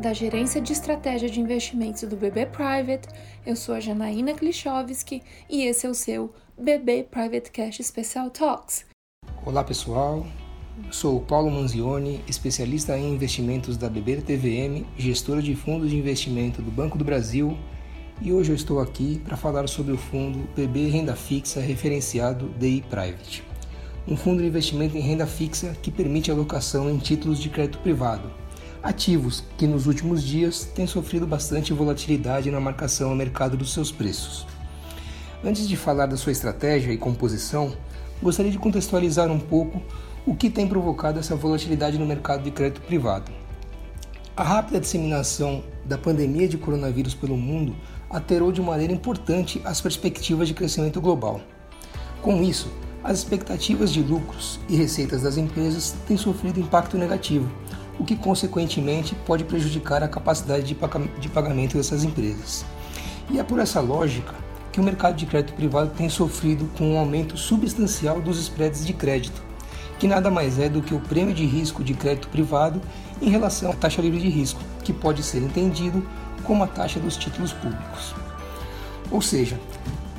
da Gerência de Estratégia de Investimentos do BB Private. Eu sou a Janaína Klichowski e esse é o seu BB Private Cash Special Talks. Olá pessoal, sou o Paulo Manzioni, especialista em investimentos da BB TVM, gestora de fundos de investimento do Banco do Brasil, e hoje eu estou aqui para falar sobre o fundo BB Renda Fixa referenciado DI Private. Um fundo de investimento em renda fixa que permite alocação em títulos de crédito privado ativos que nos últimos dias têm sofrido bastante volatilidade na marcação ao mercado dos seus preços. Antes de falar da sua estratégia e composição, gostaria de contextualizar um pouco o que tem provocado essa volatilidade no mercado de crédito privado. A rápida disseminação da pandemia de coronavírus pelo mundo alterou de maneira importante as perspectivas de crescimento global. Com isso, as expectativas de lucros e receitas das empresas têm sofrido impacto negativo, o que consequentemente pode prejudicar a capacidade de pagamento dessas empresas. E é por essa lógica que o mercado de crédito privado tem sofrido com um aumento substancial dos spreads de crédito, que nada mais é do que o prêmio de risco de crédito privado em relação à taxa livre de risco, que pode ser entendido como a taxa dos títulos públicos. Ou seja,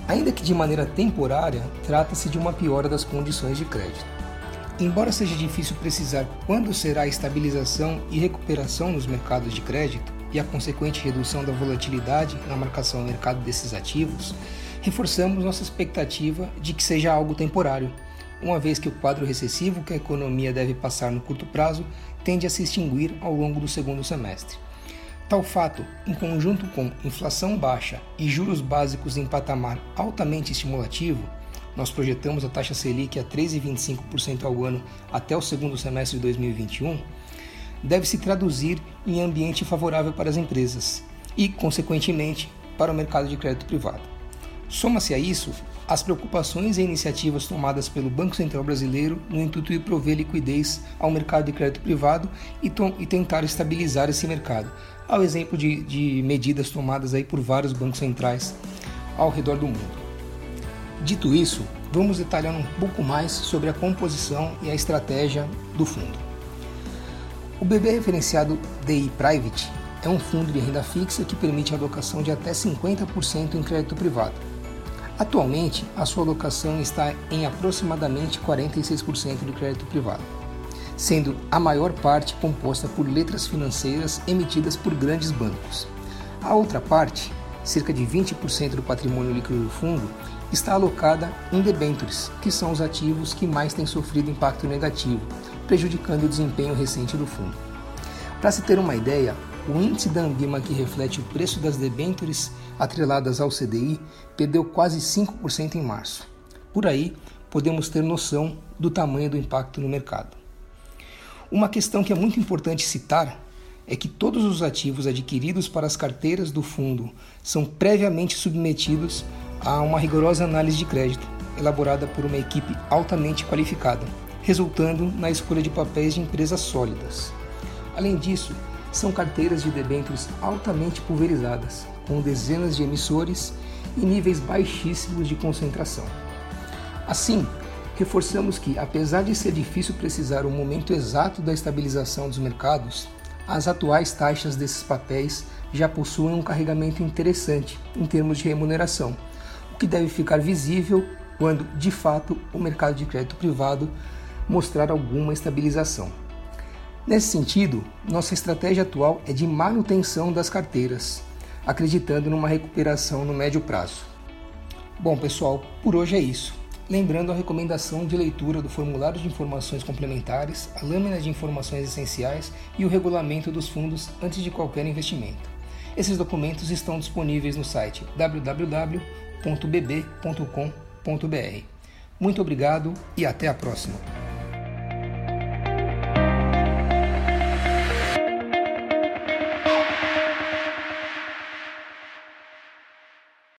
ainda que de maneira temporária, trata-se de uma piora das condições de crédito. Embora seja difícil precisar quando será a estabilização e recuperação nos mercados de crédito e a consequente redução da volatilidade na marcação ao mercado desses ativos, reforçamos nossa expectativa de que seja algo temporário, uma vez que o quadro recessivo que a economia deve passar no curto prazo tende a se extinguir ao longo do segundo semestre. Tal fato, em conjunto com inflação baixa e juros básicos em patamar altamente estimulativo, nós projetamos a taxa Selic a 3,25% ao ano até o segundo semestre de 2021, deve se traduzir em ambiente favorável para as empresas e, consequentemente, para o mercado de crédito privado. Soma-se a isso as preocupações e iniciativas tomadas pelo Banco Central Brasileiro no intuito de prover liquidez ao mercado de crédito privado e, e tentar estabilizar esse mercado, ao exemplo de, de medidas tomadas aí por vários bancos centrais ao redor do mundo. Dito isso, vamos detalhar um pouco mais sobre a composição e a estratégia do fundo. O BB referenciado DI Private é um fundo de renda fixa que permite a alocação de até 50% em crédito privado. Atualmente, a sua alocação está em aproximadamente 46% do crédito privado, sendo a maior parte composta por letras financeiras emitidas por grandes bancos. A outra parte, cerca de 20% do patrimônio líquido do fundo, está alocada em debêntures, que são os ativos que mais têm sofrido impacto negativo, prejudicando o desempenho recente do fundo. Para se ter uma ideia, o índice da Ambima que reflete o preço das debêntures atreladas ao CDI perdeu quase 5% em março. Por aí, podemos ter noção do tamanho do impacto no mercado. Uma questão que é muito importante citar é que todos os ativos adquiridos para as carteiras do fundo são previamente submetidos a uma rigorosa análise de crédito, elaborada por uma equipe altamente qualificada, resultando na escolha de papéis de empresas sólidas. Além disso, são carteiras de debêntures altamente pulverizadas, com dezenas de emissores e níveis baixíssimos de concentração. Assim, reforçamos que, apesar de ser difícil precisar o momento exato da estabilização dos mercados, as atuais taxas desses papéis já possuem um carregamento interessante em termos de remuneração, que deve ficar visível quando, de fato, o mercado de crédito privado mostrar alguma estabilização. Nesse sentido, nossa estratégia atual é de manutenção das carteiras, acreditando numa recuperação no médio prazo. Bom, pessoal, por hoje é isso. Lembrando a recomendação de leitura do formulário de informações complementares, a lâmina de informações essenciais e o regulamento dos fundos antes de qualquer investimento. Esses documentos estão disponíveis no site www www.bb.com.br. Muito obrigado e até a próxima.